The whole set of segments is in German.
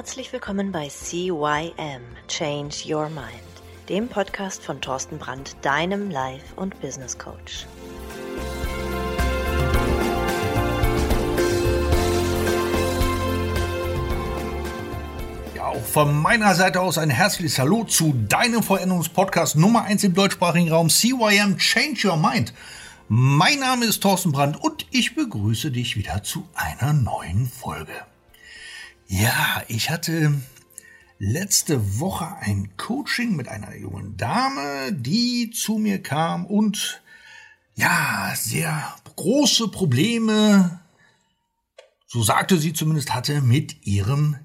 Herzlich willkommen bei CYM Change Your Mind, dem Podcast von Thorsten Brandt, deinem Life- und Business Coach. Ja, auch von meiner Seite aus ein herzliches Hallo zu deinem Veränderungspodcast Nummer 1 im deutschsprachigen Raum CYM Change Your Mind. Mein Name ist Thorsten Brandt und ich begrüße dich wieder zu einer neuen Folge. Ja, ich hatte letzte Woche ein Coaching mit einer jungen Dame, die zu mir kam und ja, sehr große Probleme, so sagte sie zumindest, hatte mit ihrem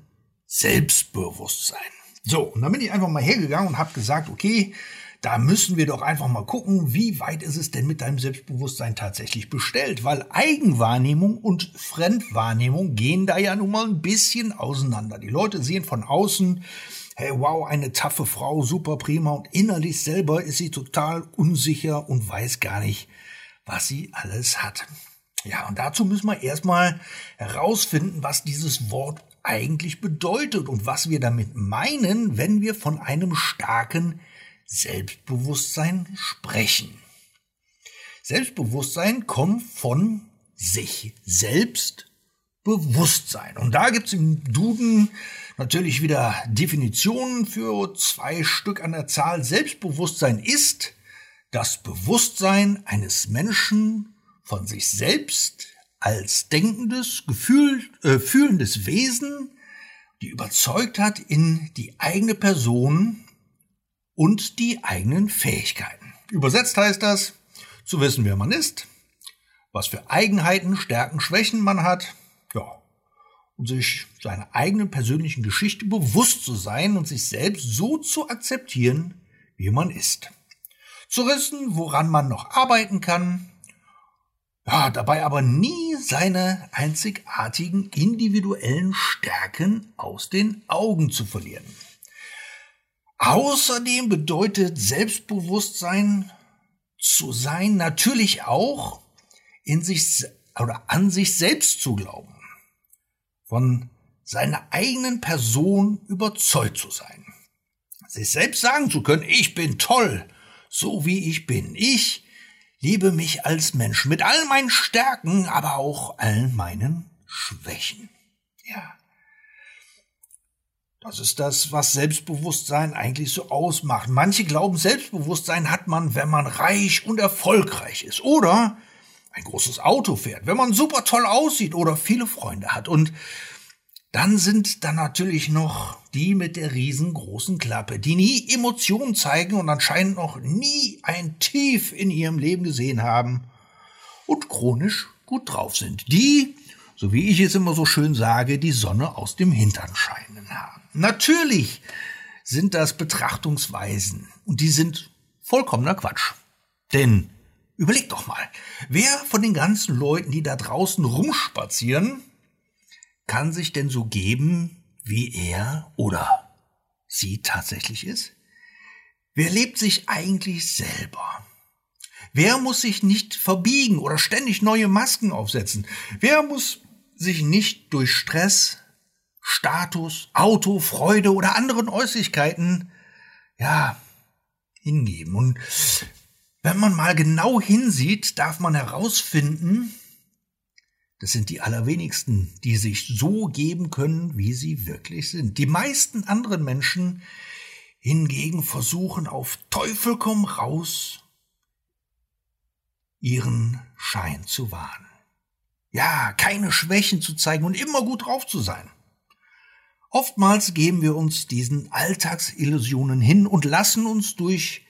Selbstbewusstsein. So, und dann bin ich einfach mal hergegangen und habe gesagt, okay, da müssen wir doch einfach mal gucken, wie weit ist es denn mit deinem Selbstbewusstsein tatsächlich bestellt, weil Eigenwahrnehmung und Fremdwahrnehmung gehen da ja nun mal ein bisschen auseinander. Die Leute sehen von außen, hey, wow, eine taffe Frau, super prima und innerlich selber ist sie total unsicher und weiß gar nicht, was sie alles hat. Ja, und dazu müssen wir erstmal herausfinden, was dieses Wort eigentlich bedeutet und was wir damit meinen, wenn wir von einem starken Selbstbewusstsein sprechen. Selbstbewusstsein kommt von sich selbst Bewusstsein. Und da gibt es im Duden natürlich wieder Definitionen für zwei Stück an der Zahl. Selbstbewusstsein ist das Bewusstsein eines Menschen von sich selbst als denkendes, gefühl, äh, fühlendes Wesen, die überzeugt hat, in die eigene Person und die eigenen Fähigkeiten. Übersetzt heißt das, zu wissen, wer man ist, was für Eigenheiten, Stärken, Schwächen man hat, ja, und sich seiner eigenen persönlichen Geschichte bewusst zu sein und sich selbst so zu akzeptieren, wie man ist. Zu wissen, woran man noch arbeiten kann, ja, dabei aber nie seine einzigartigen individuellen Stärken aus den Augen zu verlieren. Außerdem bedeutet Selbstbewusstsein zu sein natürlich auch in sich oder an sich selbst zu glauben. Von seiner eigenen Person überzeugt zu sein. Sich selbst sagen zu können, ich bin toll, so wie ich bin. Ich liebe mich als Mensch mit all meinen Stärken, aber auch all meinen Schwächen. Ja. Das ist das, was Selbstbewusstsein eigentlich so ausmacht. Manche glauben, Selbstbewusstsein hat man, wenn man reich und erfolgreich ist. Oder ein großes Auto fährt, wenn man super toll aussieht oder viele Freunde hat. Und dann sind da natürlich noch die mit der riesengroßen Klappe, die nie Emotionen zeigen und anscheinend noch nie ein Tief in ihrem Leben gesehen haben und chronisch gut drauf sind. Die, so wie ich es immer so schön sage, die Sonne aus dem Hintern scheinen haben. Natürlich sind das Betrachtungsweisen und die sind vollkommener Quatsch. Denn überleg doch mal, wer von den ganzen Leuten, die da draußen rumspazieren, kann sich denn so geben, wie er oder sie tatsächlich ist? Wer lebt sich eigentlich selber? Wer muss sich nicht verbiegen oder ständig neue Masken aufsetzen? Wer muss sich nicht durch Stress, Status, Auto, Freude oder anderen Äußerlichkeiten, ja, hingeben. Und wenn man mal genau hinsieht, darf man herausfinden, das sind die allerwenigsten, die sich so geben können, wie sie wirklich sind. Die meisten anderen Menschen hingegen versuchen auf Teufel komm raus, ihren Schein zu wahren. Ja, keine Schwächen zu zeigen und immer gut drauf zu sein. Oftmals geben wir uns diesen Alltagsillusionen hin und lassen uns durch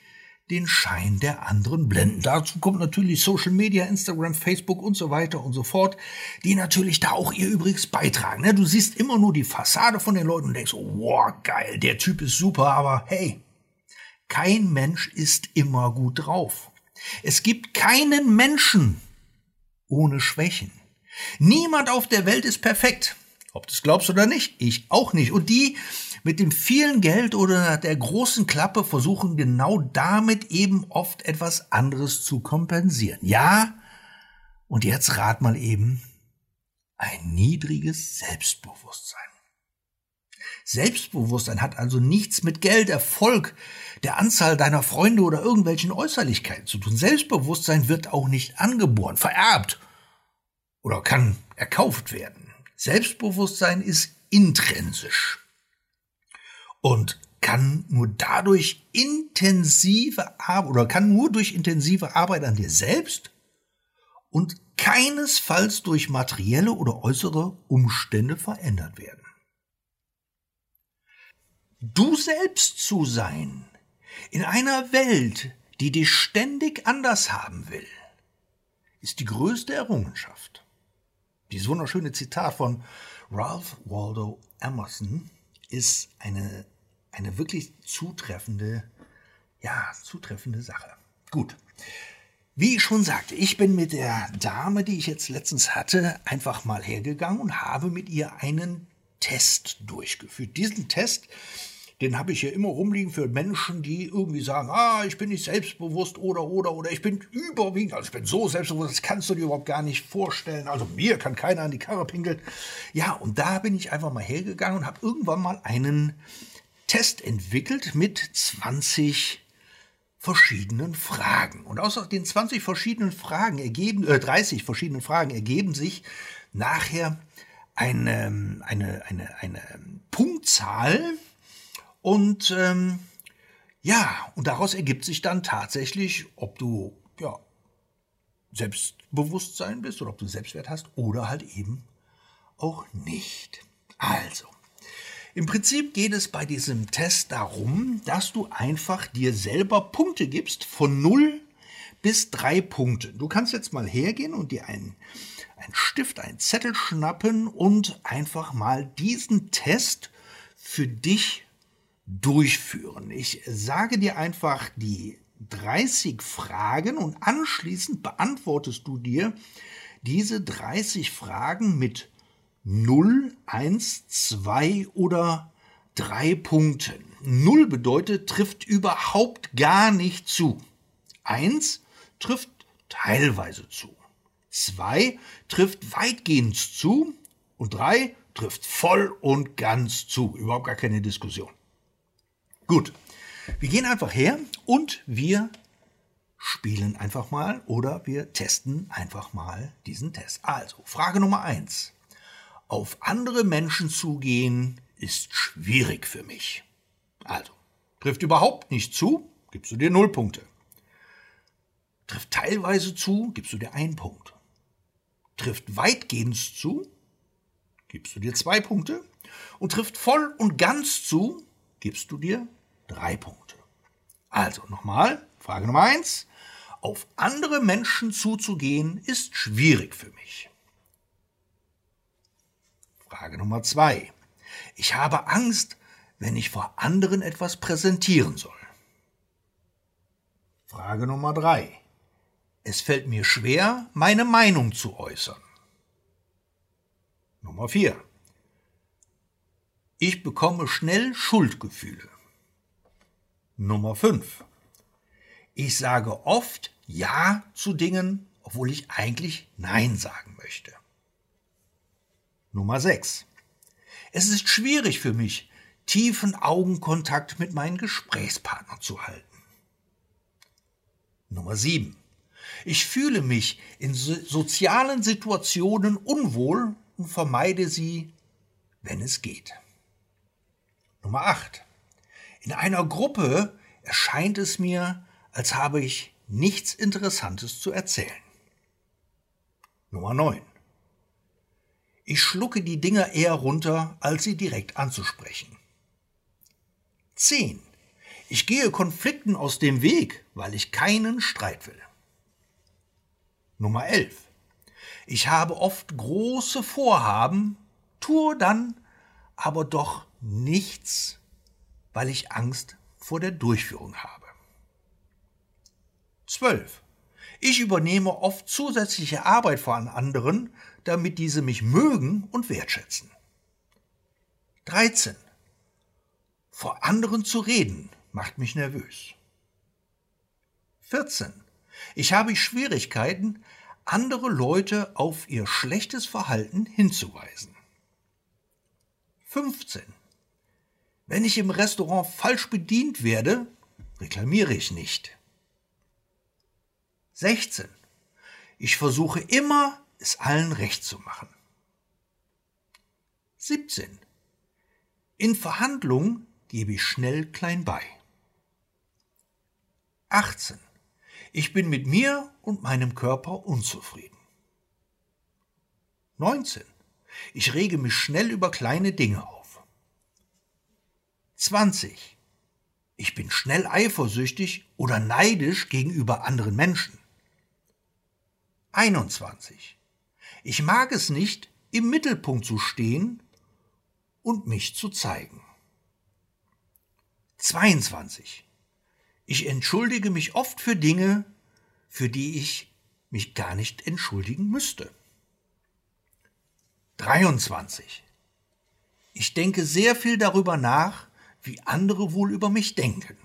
den Schein der anderen blenden. Dazu kommt natürlich Social Media, Instagram, Facebook und so weiter und so fort, die natürlich da auch ihr Übriges beitragen. Ne? Du siehst immer nur die Fassade von den Leuten und denkst, wow, geil, der Typ ist super, aber hey, kein Mensch ist immer gut drauf. Es gibt keinen Menschen ohne Schwächen. Niemand auf der Welt ist perfekt. Ob du es glaubst oder nicht, ich auch nicht. Und die mit dem vielen Geld oder der großen Klappe versuchen genau damit eben oft etwas anderes zu kompensieren. Ja, und jetzt rat mal eben, ein niedriges Selbstbewusstsein. Selbstbewusstsein hat also nichts mit Geld, Erfolg, der Anzahl deiner Freunde oder irgendwelchen Äußerlichkeiten zu tun. Selbstbewusstsein wird auch nicht angeboren, vererbt oder kann erkauft werden. Selbstbewusstsein ist intrinsisch und kann nur dadurch intensive Arbeit oder kann nur durch intensive Arbeit an dir selbst und keinesfalls durch materielle oder äußere Umstände verändert werden. Du selbst zu sein in einer Welt, die dich ständig anders haben will, ist die größte Errungenschaft. Dieses wunderschöne Zitat von Ralph Waldo Emerson ist eine, eine wirklich zutreffende, ja, zutreffende Sache. Gut. Wie ich schon sagte, ich bin mit der Dame, die ich jetzt letztens hatte, einfach mal hergegangen und habe mit ihr einen Test durchgeführt. Diesen Test den habe ich hier immer rumliegen für Menschen, die irgendwie sagen, ah, ich bin nicht selbstbewusst oder, oder, oder ich bin überwiegend, also ich bin so selbstbewusst, das kannst du dir überhaupt gar nicht vorstellen. Also mir kann keiner an die Karre pinkeln. Ja, und da bin ich einfach mal hergegangen und habe irgendwann mal einen Test entwickelt mit 20 verschiedenen Fragen. Und aus den 20 verschiedenen Fragen ergeben, äh, 30 verschiedenen Fragen ergeben sich nachher eine, eine, eine, eine Punktzahl, und ähm, ja, und daraus ergibt sich dann tatsächlich, ob du ja, Selbstbewusstsein bist oder ob du Selbstwert hast oder halt eben auch nicht. Also, im Prinzip geht es bei diesem Test darum, dass du einfach dir selber Punkte gibst von 0 bis 3 Punkte. Du kannst jetzt mal hergehen und dir einen, einen Stift, einen Zettel schnappen und einfach mal diesen Test für dich durchführen. Ich sage dir einfach die 30 Fragen und anschließend beantwortest du dir diese 30 Fragen mit 0, 1, 2 oder 3 Punkten. 0 bedeutet, trifft überhaupt gar nicht zu. 1 trifft teilweise zu. 2 trifft weitgehend zu. Und 3 trifft voll und ganz zu. Überhaupt gar keine Diskussion. Gut, wir gehen einfach her und wir spielen einfach mal oder wir testen einfach mal diesen Test. Also, Frage Nummer eins: Auf andere Menschen zugehen ist schwierig für mich. Also, trifft überhaupt nicht zu, gibst du dir null Punkte. Trifft teilweise zu, gibst du dir einen Punkt. Trifft weitgehend zu, gibst du dir zwei Punkte. Und trifft voll und ganz zu, gibst du dir drei Punkte. Also nochmal, Frage Nummer eins. Auf andere Menschen zuzugehen ist schwierig für mich. Frage Nummer zwei. Ich habe Angst, wenn ich vor anderen etwas präsentieren soll. Frage Nummer drei. Es fällt mir schwer, meine Meinung zu äußern. Nummer vier. Ich bekomme schnell Schuldgefühle. Nummer 5. Ich sage oft Ja zu Dingen, obwohl ich eigentlich Nein sagen möchte. Nummer 6. Es ist schwierig für mich, tiefen Augenkontakt mit meinen Gesprächspartnern zu halten. Nummer 7. Ich fühle mich in sozialen Situationen unwohl und vermeide sie, wenn es geht. Nummer 8. In einer Gruppe erscheint es mir, als habe ich nichts Interessantes zu erzählen. Nummer 9. Ich schlucke die Dinger eher runter, als sie direkt anzusprechen. 10. Ich gehe Konflikten aus dem Weg, weil ich keinen Streit will. Nummer 11. Ich habe oft große Vorhaben, tue dann aber doch nichts weil ich Angst vor der Durchführung habe. 12. Ich übernehme oft zusätzliche Arbeit von anderen, damit diese mich mögen und wertschätzen. 13. Vor anderen zu reden macht mich nervös. 14. Ich habe Schwierigkeiten, andere Leute auf ihr schlechtes Verhalten hinzuweisen. 15. Wenn ich im Restaurant falsch bedient werde, reklamiere ich nicht. 16. Ich versuche immer, es allen recht zu machen. 17. In Verhandlungen gebe ich schnell klein bei. 18. Ich bin mit mir und meinem Körper unzufrieden. 19. Ich rege mich schnell über kleine Dinge auf. 20. Ich bin schnell eifersüchtig oder neidisch gegenüber anderen Menschen. 21. Ich mag es nicht, im Mittelpunkt zu stehen und mich zu zeigen. 22. Ich entschuldige mich oft für Dinge, für die ich mich gar nicht entschuldigen müsste. 23. Ich denke sehr viel darüber nach, wie andere wohl über mich denken.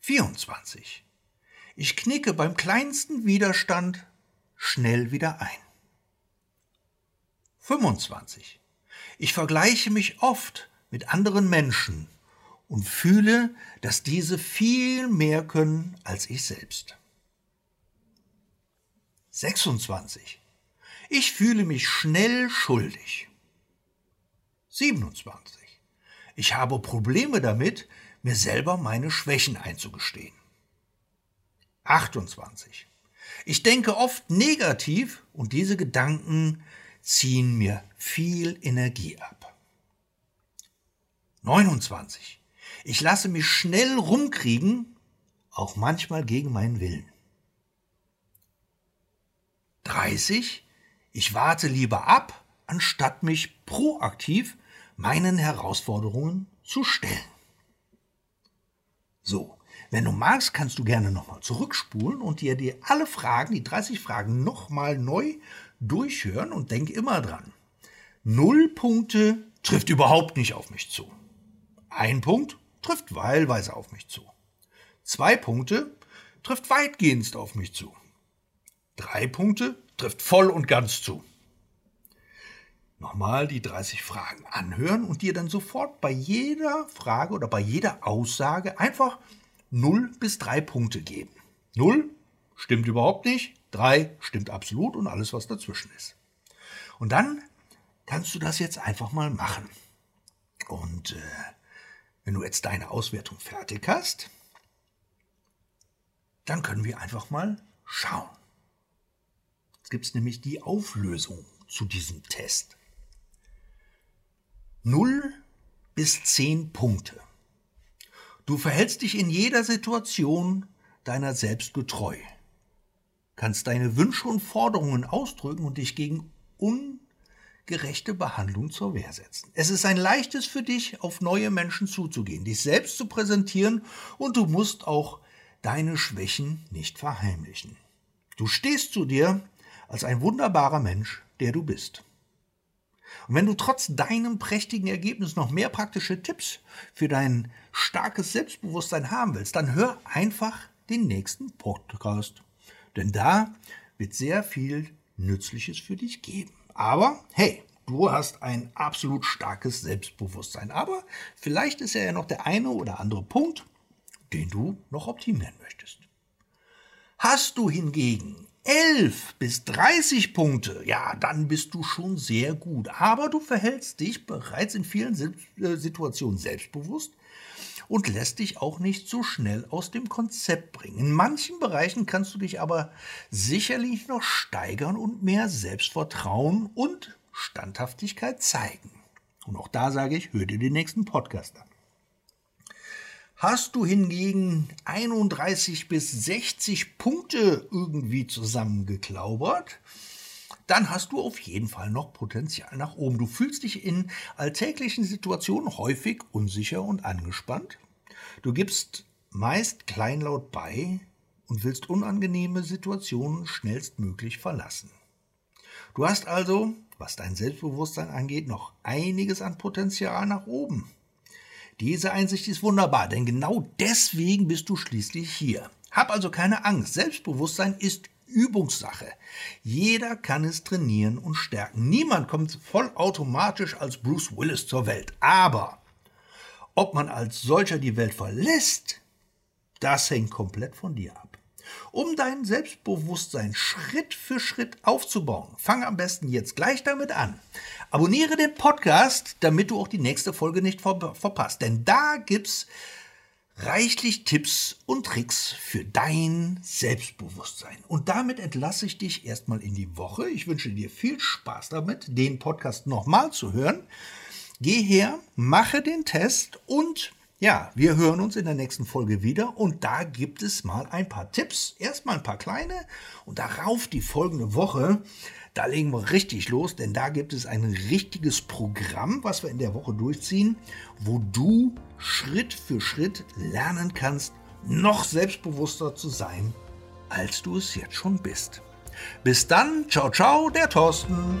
24. Ich knicke beim kleinsten Widerstand schnell wieder ein. 25. Ich vergleiche mich oft mit anderen Menschen und fühle, dass diese viel mehr können als ich selbst. 26. Ich fühle mich schnell schuldig. 27. Ich habe Probleme damit, mir selber meine Schwächen einzugestehen. 28. Ich denke oft negativ und diese Gedanken ziehen mir viel Energie ab. 29. Ich lasse mich schnell rumkriegen, auch manchmal gegen meinen Willen. 30. Ich warte lieber ab, anstatt mich proaktiv meinen Herausforderungen zu stellen. So, wenn du magst, kannst du gerne nochmal zurückspulen und dir, dir alle Fragen, die 30 Fragen, nochmal neu durchhören und denk immer dran. Null Punkte trifft überhaupt nicht auf mich zu. Ein Punkt trifft wahlweise auf mich zu. Zwei Punkte trifft weitgehend auf mich zu. Drei Punkte trifft voll und ganz zu. Nochmal die 30 Fragen anhören und dir dann sofort bei jeder Frage oder bei jeder Aussage einfach 0 bis 3 Punkte geben. 0 stimmt überhaupt nicht, 3 stimmt absolut und alles, was dazwischen ist. Und dann kannst du das jetzt einfach mal machen. Und äh, wenn du jetzt deine Auswertung fertig hast, dann können wir einfach mal schauen. Jetzt gibt es nämlich die Auflösung zu diesem Test. 0 bis 10 Punkte. Du verhältst dich in jeder Situation deiner selbst getreu, kannst deine Wünsche und Forderungen ausdrücken und dich gegen un gerechte Behandlung zur Wehr setzen. Es ist ein leichtes für dich, auf neue Menschen zuzugehen, dich selbst zu präsentieren und du musst auch deine Schwächen nicht verheimlichen. Du stehst zu dir als ein wunderbarer Mensch, der du bist. Und wenn du trotz deinem prächtigen Ergebnis noch mehr praktische Tipps für dein starkes Selbstbewusstsein haben willst, dann hör einfach den nächsten Podcast. Denn da wird sehr viel Nützliches für dich geben. Aber hey, du hast ein absolut starkes Selbstbewusstsein. Aber vielleicht ist ja noch der eine oder andere Punkt, den du noch optimieren möchtest. Hast du hingegen 11 bis 30 Punkte, ja, dann bist du schon sehr gut. Aber du verhältst dich bereits in vielen äh, Situationen selbstbewusst und lässt dich auch nicht so schnell aus dem Konzept bringen. In manchen Bereichen kannst du dich aber sicherlich noch steigern und mehr Selbstvertrauen und Standhaftigkeit zeigen. Und auch da sage ich, hör dir den nächsten Podcast an. Hast du hingegen 31 bis 60 Punkte irgendwie zusammengeklaubert, dann hast du auf jeden Fall noch Potenzial nach oben. Du fühlst dich in alltäglichen Situationen häufig unsicher und angespannt. Du gibst meist kleinlaut bei und willst unangenehme Situationen schnellstmöglich verlassen. Du hast also, was dein Selbstbewusstsein angeht, noch einiges an Potenzial nach oben. Diese Einsicht ist wunderbar, denn genau deswegen bist du schließlich hier. Hab also keine Angst. Selbstbewusstsein ist Übungssache. Jeder kann es trainieren und stärken. Niemand kommt vollautomatisch als Bruce Willis zur Welt. Aber Ob man als solcher die Welt verlässt, das hängt komplett von dir ab. Um dein Selbstbewusstsein Schritt für Schritt aufzubauen, fang am besten jetzt gleich damit an. Abonniere den Podcast, damit du auch die nächste Folge nicht ver verpasst. Denn da gibt's reichlich Tipps und Tricks für dein Selbstbewusstsein. Und damit entlasse ich dich erstmal in die Woche. Ich wünsche dir viel Spaß damit, den Podcast nochmal zu hören. Geh her, mache den Test und ja, wir hören uns in der nächsten Folge wieder und da gibt es mal ein paar Tipps. Erstmal ein paar kleine und darauf die folgende Woche. Da legen wir richtig los, denn da gibt es ein richtiges Programm, was wir in der Woche durchziehen, wo du Schritt für Schritt lernen kannst, noch selbstbewusster zu sein, als du es jetzt schon bist. Bis dann, ciao, ciao, der Thorsten.